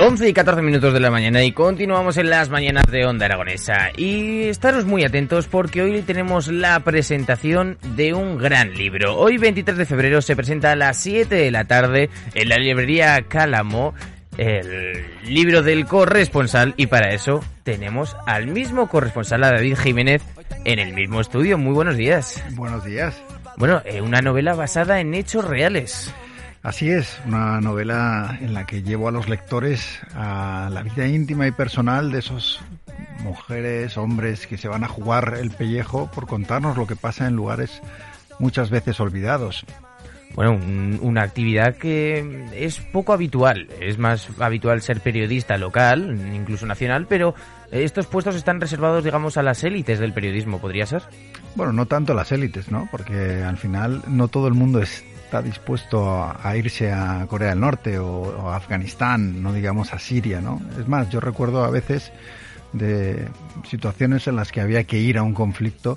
11 y 14 minutos de la mañana y continuamos en las mañanas de Onda Aragonesa. Y estaros muy atentos porque hoy tenemos la presentación de un gran libro. Hoy 23 de febrero se presenta a las 7 de la tarde en la librería Cálamo el libro del corresponsal y para eso tenemos al mismo corresponsal, a David Jiménez, en el mismo estudio. Muy buenos días. Buenos días. Bueno, eh, una novela basada en hechos reales. Así es, una novela en la que llevo a los lectores a la vida íntima y personal de esos mujeres, hombres que se van a jugar el pellejo por contarnos lo que pasa en lugares muchas veces olvidados. Bueno, un- una actividad que es poco habitual. Es más habitual ser periodista local, incluso nacional, pero estos puestos están reservados, digamos, a las élites del periodismo, ¿podría ser? Bueno, no tanto las élites, ¿no? Porque al final no todo el mundo está dispuesto a, irse a Corea del Norte o, o a Afganistán, no digamos a Siria, ¿no? Es más, yo recuerdo a veces de situaciones en las que había que ir a un conflicto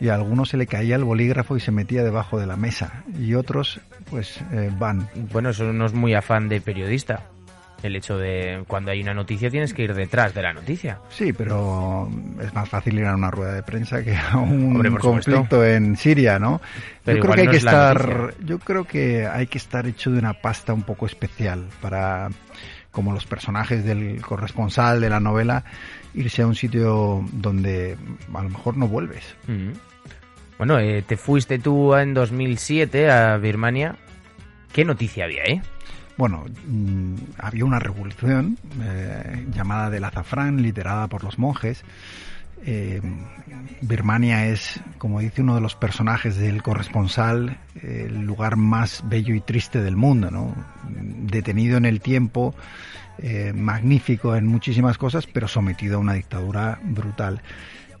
y a algunos se le caía el bolígrafo y se metía debajo de la mesa y otros pues eh, van. Bueno, eso no es muy afán de periodista. El hecho de cuando hay una noticia tienes que ir detrás de la noticia. Sí, pero es más fácil ir a una rueda de prensa que a un Hombre, conflicto supuesto. en Siria, ¿no? Pero yo creo que hay no que es estar, yo creo que hay que estar hecho de una pasta un poco especial para, como los personajes del corresponsal de la novela, irse a un sitio donde a lo mejor no vuelves. Mm. Bueno, eh, te fuiste tú en 2007 a Birmania. ¿Qué noticia había, eh? Bueno, mm, había una revolución eh, llamada del azafrán, liderada por los monjes. Eh, Birmania es, como dice uno de los personajes del corresponsal, el lugar más bello y triste del mundo, ¿no? Detenido en el tiempo, eh, magnífico en muchísimas cosas, pero sometido a una dictadura brutal.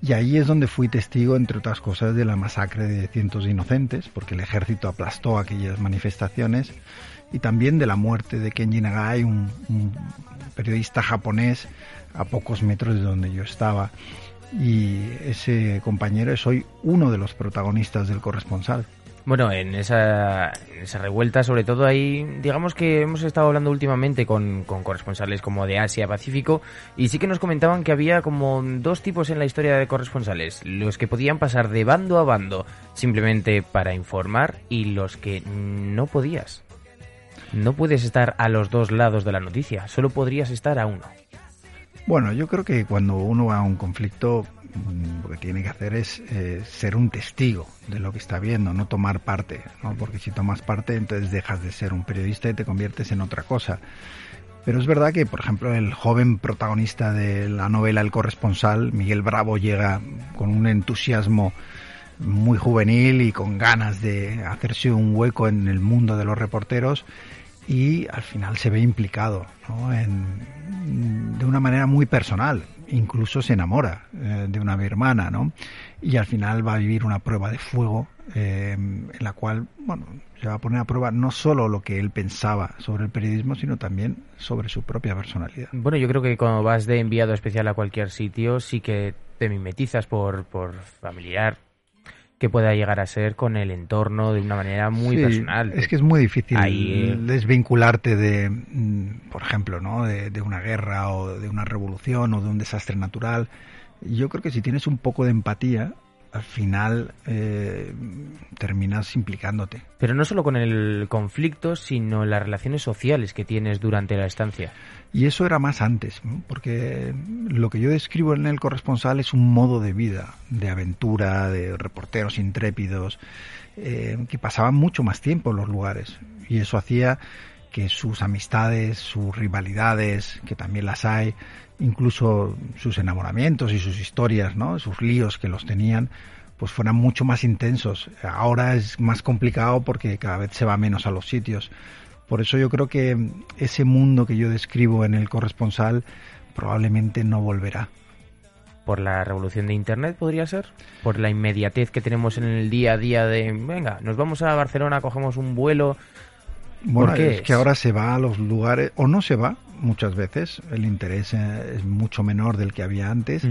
Y ahí es donde fui testigo, entre otras cosas, de la masacre de cientos de inocentes, porque el ejército aplastó aquellas manifestaciones, y también de la muerte de Kenji Nagai, un, periodista japonés, a pocos metros de donde yo estaba. Y ese compañero es hoy uno de los protagonistas del corresponsal. Bueno, en esa, revuelta, sobre todo ahí, digamos que hemos estado hablando últimamente con corresponsales como de Asia, Pacífico, y sí que nos comentaban que había como dos tipos en la historia de corresponsales, los que podían pasar de bando a bando simplemente para informar y los que no podías. No puedes estar a los dos lados de la noticia, solo podrías estar a uno. Bueno, yo creo que cuando uno va a un conflicto, mm, lo que tiene que hacer es eh, ser un testigo de lo que está viendo, no tomar parte, ¿no? porque si tomas parte entonces dejas de ser un periodista y te conviertes en otra cosa. Pero es verdad que, por ejemplo, el joven protagonista de la novela El corresponsal, Miguel Bravo, llega con un entusiasmo muy juvenil y con ganas de hacerse un hueco en el mundo de los reporteros y al final se ve implicado ¿no? en, de una manera muy personal. Incluso se enamora eh, de una birmana, ¿no? Y al final va a vivir una prueba de fuego eh, en la cual, bueno, se va a poner a prueba no solo lo que él pensaba sobre el periodismo, sino también sobre su propia personalidad. Bueno, yo creo que cuando vas de enviado especial a cualquier sitio, sí que te mimetizas por, por familiar que pueda llegar a ser con el entorno de una manera muy Sí, personal. Es que es muy difícil Ahí, eh. desvincularte de, mm, por ejemplo, ¿no? De, de una guerra o de una revolución o de un desastre natural. Yo creo que si tienes un poco de empatía, al final eh, terminas implicándote. Pero no solo con el conflicto, sino las relaciones sociales que tienes durante la estancia. Y eso era más antes, ¿no? porque lo que yo describo en el corresponsal es un modo de vida, de aventura, de reporteros intrépidos, eh, que pasaban mucho más tiempo en los lugares. Y eso hacía que sus amistades, sus rivalidades, que también las hay, incluso sus enamoramientos y sus historias, ¿no? sus líos que los tenían, pues fueran mucho más intensos. Ahora es más complicado porque cada vez se va menos a los sitios. Por eso yo creo que ese mundo que yo describo en el corresponsal probablemente no volverá. ¿Por la revolución de Internet podría ser? ¿Por la inmediatez que tenemos en el día a día de, venga, nos vamos a Barcelona, cogemos un vuelo? Bueno, ¿Por qué es que es? ahora se va a los lugares, o no se va muchas veces, el interés eh, es mucho menor del que había antes,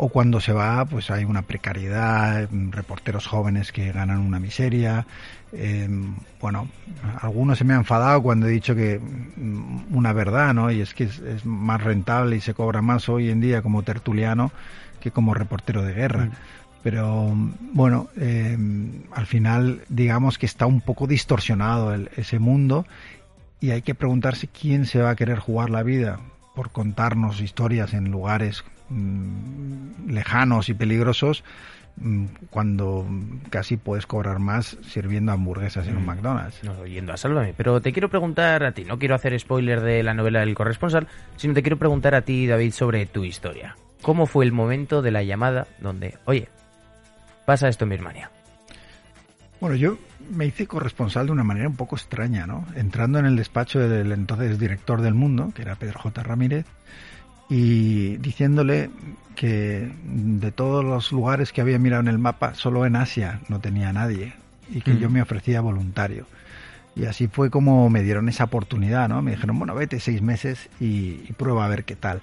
o cuando se va, pues hay una precariedad, reporteros jóvenes que ganan una miseria. eh, bueno, algunos se me han enfadado cuando he dicho que mm, una verdad, ¿no? Y es que es, es más rentable y se cobra más hoy en día como tertuliano que como reportero de guerra. Pero bueno, eh, al final digamos que está un poco distorsionado el- ese mundo y hay que preguntarse quién se va a querer jugar la vida por contarnos historias en lugares mm, lejanos y peligrosos mm, cuando casi puedes cobrar más sirviendo hamburguesas en un Mm. McDonald's. No, yendo a Sálvame. Pero te quiero preguntar a ti, no quiero hacer spoiler de la novela del corresponsal, sino te quiero preguntar a ti, David, sobre tu historia. ¿Cómo fue el momento de la llamada donde, oye, pasa esto en Birmania? Bueno, yo me hice corresponsal de una manera un poco extraña, ¿no? Entrando en el despacho del entonces director del mundo, que era Pedro J. Ramírez, y diciéndole que de todos los lugares que había mirado en el mapa, solo en Asia no tenía nadie y que Mm. yo me ofrecía voluntario. Y así fue como me dieron esa oportunidad, ¿no? Me dijeron, bueno, vete seis meses y, y prueba a ver qué tal.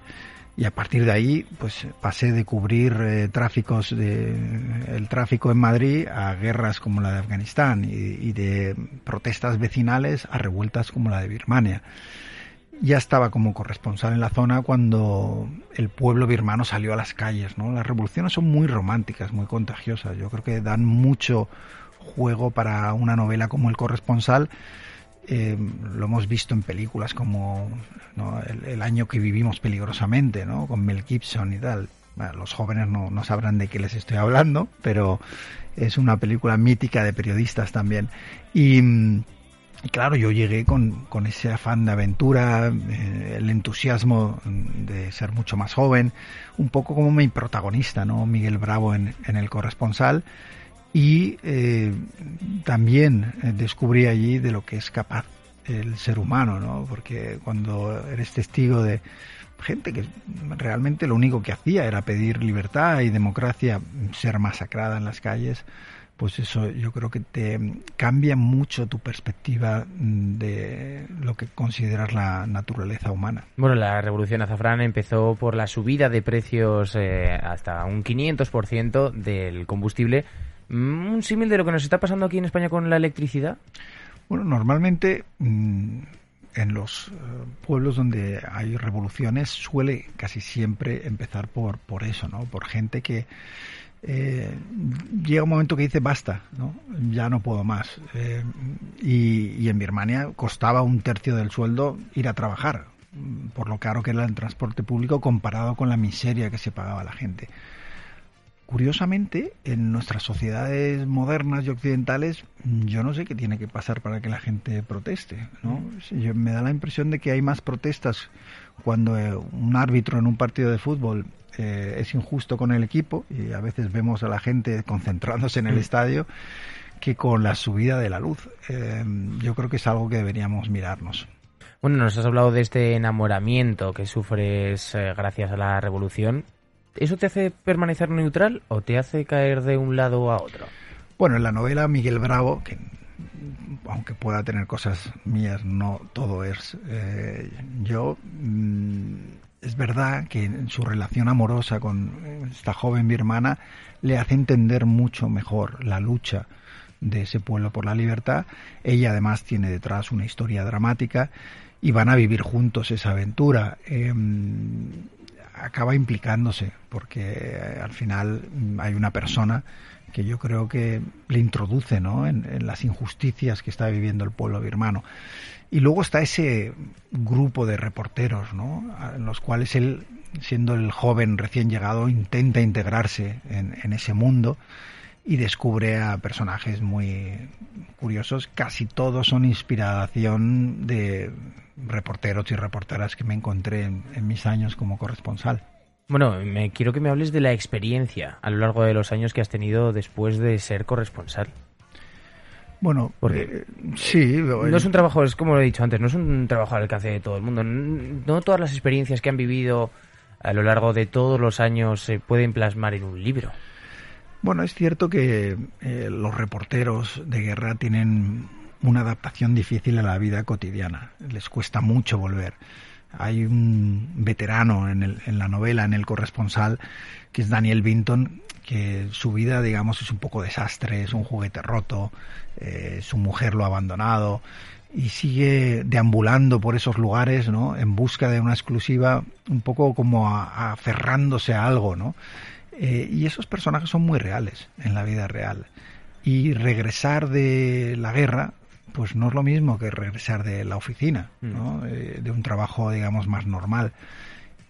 Y a partir de ahí, pues pasé de cubrir eh, tráficos de el tráfico en Madrid a guerras como la de Afganistán y, y de protestas vecinales a revueltas como la de Birmania. Ya estaba como corresponsal en la zona cuando el pueblo birmano salió a las calles, ¿no? Las revoluciones son muy románticas, muy contagiosas. Yo creo que dan mucho juego para una novela como El corresponsal. Eh, lo hemos visto en películas como ¿no? el, el año que vivimos peligrosamente, ¿no? Con Mel Gibson y tal. Bueno, los jóvenes no, no sabrán de qué les estoy hablando, pero es una película mítica de periodistas también. Y, mm, y claro, yo llegué con, con ese afán de aventura, eh, el entusiasmo mm, de ser mucho más joven, un poco como mi protagonista, ¿no? Miguel Bravo en, en El Corresponsal. Y eh, también eh, descubrí allí de lo que es capaz el ser humano, ¿no? Porque cuando eres testigo de gente que realmente lo único que hacía era pedir libertad y democracia, ser masacrada en las calles, pues eso yo creo que te cambia mucho tu perspectiva de lo que consideras la naturaleza humana. Bueno, la revolución azafrán empezó por la subida de precios eh, hasta un 500% del combustible. Mm, Un símil de lo que nos está pasando aquí en España con la electricidad. Bueno, normalmente mm, en los eh, pueblos donde hay revoluciones suele casi siempre empezar por, por eso, ¿no? Por gente que eh, llega un momento que dice basta, ¿no? Ya no puedo más. Eh, y, en Birmania costaba un tercio del sueldo ir a trabajar, mm, por lo caro que era el transporte público comparado con la miseria que se pagaba a la gente. Curiosamente, en nuestras sociedades modernas y occidentales, yo no sé qué tiene que pasar para que la gente proteste. ¿no? Yo- me da la impresión de que hay más protestas cuando eh, un árbitro en un partido de fútbol eh, es injusto con el equipo y a veces vemos a la gente concentrándose en el estadio que con la subida de la luz. Eh, yo creo que es algo que deberíamos mirarnos. Bueno, nos has hablado de este enamoramiento que sufres eh, gracias a la revolución. ¿Eso te hace permanecer neutral o te hace caer de un lado a otro? Bueno, en la novela Miguel Bravo, que aunque pueda tener cosas mías, no todo es eh, yo. mm, es verdad que en su relación amorosa con esta joven birmana le hace entender mucho mejor la lucha de ese pueblo por la libertad. Ella además tiene detrás una historia dramática y van a vivir juntos esa aventura. Eh, acaba implicándose porque eh, al final mm, hay una persona que yo creo que le introduce ¿no? en, en las injusticias que está viviendo el pueblo birmano. Y luego está ese grupo de reporteros, ¿no? en los cuales él, siendo el joven recién llegado, intenta integrarse en, en ese mundo y descubre a personajes muy curiosos. Casi todos son inspiración de reporteros y reporteras que me encontré en, en mis años como corresponsal. Bueno, me quiero que me hables de la experiencia a lo largo de los años que has tenido después de ser corresponsal. Bueno, Porque eh, sí, No es un trabajo, es como lo he dicho antes, no es un trabajo al alcance de todo el mundo. No todas las experiencias que han vivido a lo largo de todos los años se pueden plasmar en un libro. Bueno, es cierto que eh, los reporteros de guerra tienen una adaptación difícil a la vida cotidiana. Les cuesta mucho volver. Hay un veterano en, el- en la novela, en El corresponsal, que es Daniel Vinton, que su vida, digamos, es un poco desastre, es un juguete roto, eh, su mujer lo ha abandonado y sigue deambulando por esos lugares, ¿no? En busca de una exclusiva, un poco como a- aferrándose a algo, ¿no? Eh, y esos personajes son muy reales en la vida real. Y regresar de la guerra, pues no es lo mismo que regresar de la oficina, ¿no? Eh, de un trabajo, digamos, más normal.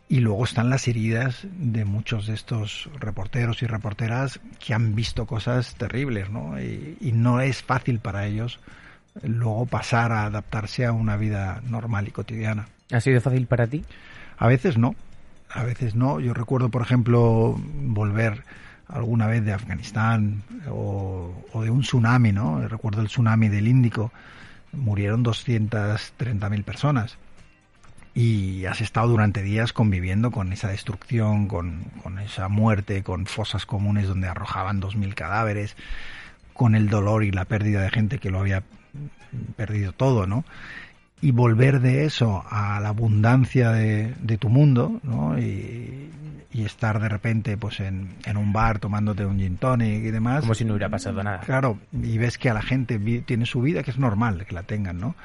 Y luego están las heridas de muchos de estos reporteros y reporteras que han visto cosas terribles, ¿no? Y, y no es fácil para ellos luego pasar a adaptarse a una vida normal y cotidiana. ¿Ha sido fácil para ti? A veces no, a veces no. Yo recuerdo, por ejemplo, volver alguna vez de Afganistán o, de un tsunami, ¿no? Recuerdo el tsunami del Índico, murieron 230.000 personas y has estado durante días conviviendo con esa destrucción, con, con esa muerte, con fosas comunes donde arrojaban 2.000 cadáveres, con el dolor y la pérdida de gente que lo había perdido todo, ¿no? Y volver de eso a la abundancia de, de tu mundo, ¿no? Y, y estar de repente pues en, en un bar tomándote un gin tonic y demás. Como si no hubiera pasado nada. Claro, y ves que a la gente tiene su vida, que es normal que la tengan, ¿no?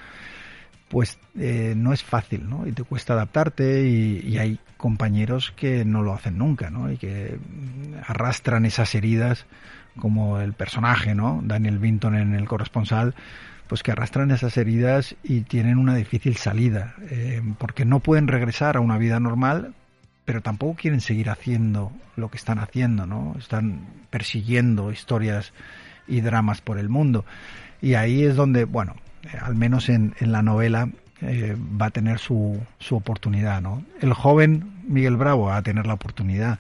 Pues eh, no es fácil, ¿no? Y te cuesta adaptarte y, y hay compañeros que no lo hacen nunca, ¿no? Y que arrastran esas heridas, como el personaje, ¿no? Daniel Vinton en El corresponsal, pues que arrastran esas heridas y tienen una difícil salida, eh, porque no pueden regresar a una vida normal, pero tampoco quieren seguir haciendo lo que están haciendo, ¿no? Están persiguiendo historias y dramas por el mundo. Y ahí es donde, bueno, eh, al menos en, en la novela eh, va a tener su, su oportunidad, ¿no? El joven Miguel Bravo va a tener la oportunidad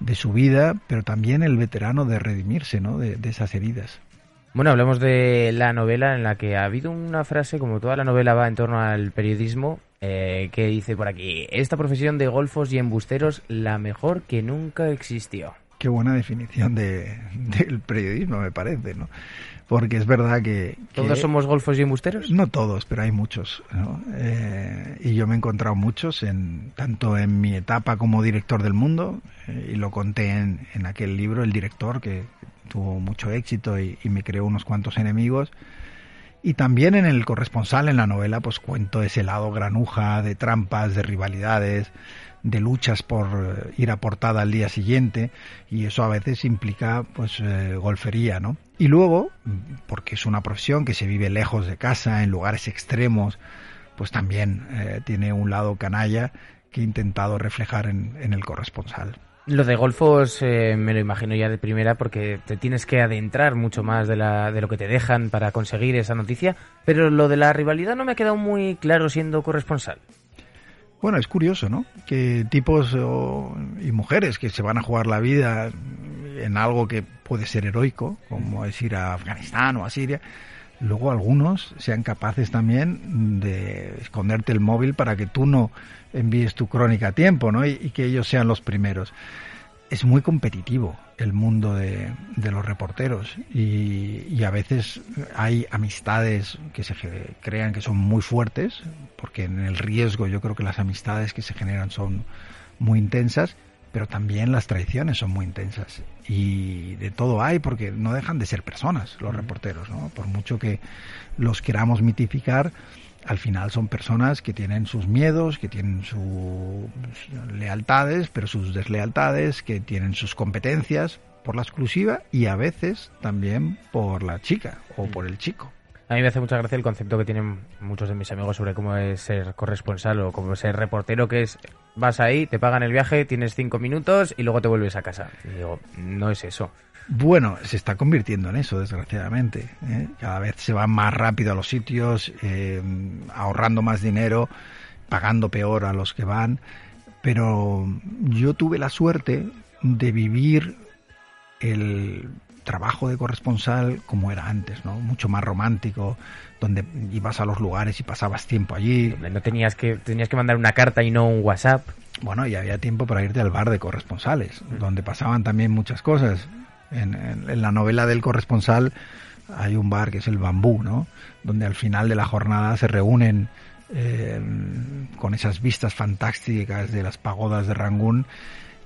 de su vida, pero también el veterano de redimirse, ¿no? De, de esas heridas. Bueno, hablamos de la novela en la que ha habido una frase, como toda la novela va en torno al periodismo, eh, que dice por aquí, esta profesión de golfos y embusteros, la mejor que nunca existió. Qué buena definición de, del periodismo, me parece, ¿no? Porque es verdad que... que- ¿Todos somos golfos y embusteros? No todos, pero hay muchos. ¿no? Eh, y yo me he encontrado muchos, en, tanto en mi etapa como director del mundo, eh, y lo conté en, en aquel libro, El director, que tuvo mucho éxito y, y me creó unos cuantos enemigos. Y también en el corresponsal, en la novela, pues cuento ese lado granuja de trampas, de rivalidades, de luchas por eh, ir a portada al día siguiente y eso a veces implica pues eh, golfería, ¿no? Y luego, mm, porque es una profesión que se vive lejos de casa, en lugares extremos, pues también eh, tiene un lado canalla que he intentado reflejar en, en el corresponsal. Lo de golfos me lo imagino ya de primera porque te tienes que adentrar mucho más de, la, de lo que te dejan para conseguir esa noticia, pero lo de la rivalidad no me ha quedado muy claro siendo corresponsal. Bueno, es curioso, ¿no? Que tipos o- y mujeres que se van a jugar la vida en algo que puede ser heroico, como es ir a Afganistán o a Siria, luego algunos sean capaces también de esconderte el móvil para que tú no envíes tu crónica a tiempo, ¿no? Y, que ellos sean los primeros. Es muy competitivo el mundo de, de los reporteros y, y a veces hay amistades que se crean que son muy fuertes, porque en el riesgo yo creo que las amistades que se generan son muy intensas, pero también las traiciones son muy intensas. Y de todo hay, porque no dejan de ser personas los reporteros, ¿no? Por mucho que los queramos mitificar, al final son personas que tienen sus miedos, que tienen sus lealtades, pero sus deslealtades, que tienen sus competencias por la exclusiva y a veces también por la chica o por el chico. A mí me hace mucha gracia el concepto que tienen muchos de mis amigos sobre cómo es ser corresponsal o cómo es ser reportero, que es vas ahí, te pagan el viaje, tienes cinco minutos y luego te vuelves a casa. Y digo, no es eso. Bueno, se está convirtiendo en eso, desgraciadamente. ¿eh? Cada vez se va más rápido a los sitios, eh, ahorrando más dinero, pagando peor a los que van. Pero yo tuve la suerte de vivir el trabajo de corresponsal como era antes, ¿no? Mucho más romántico, donde ibas a los lugares y pasabas tiempo allí. No tenías que, tenías que mandar una carta y no un WhatsApp. Bueno, y había tiempo para irte al bar de corresponsales, donde pasaban también muchas cosas. En, en- en la novela del corresponsal hay un bar que es el Bambú, ¿no? Donde al final de la jornada se reúnen eh, con esas vistas fantásticas de las pagodas de Rangún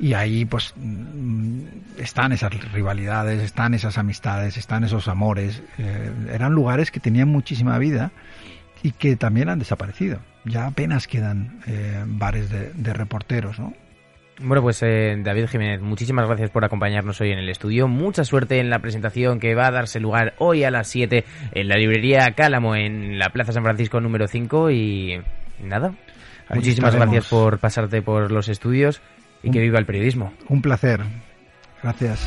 y ahí pues mm, están esas rivalidades, están esas amistades, están esos amores. Eh, eran lugares que tenían muchísima vida y que también han desaparecido. Ya apenas quedan eh, bares de, de reporteros, ¿no? Bueno, pues eh, David Jiménez, muchísimas gracias por acompañarnos hoy en el estudio. Mucha suerte en la presentación que va a darse lugar hoy a las 7 en la librería Cálamo en la Plaza San Francisco número 5 y nada. Ahí Muchísimas estaremos. gracias por pasarte por los estudios y que viva el periodismo. Un placer. Gracias.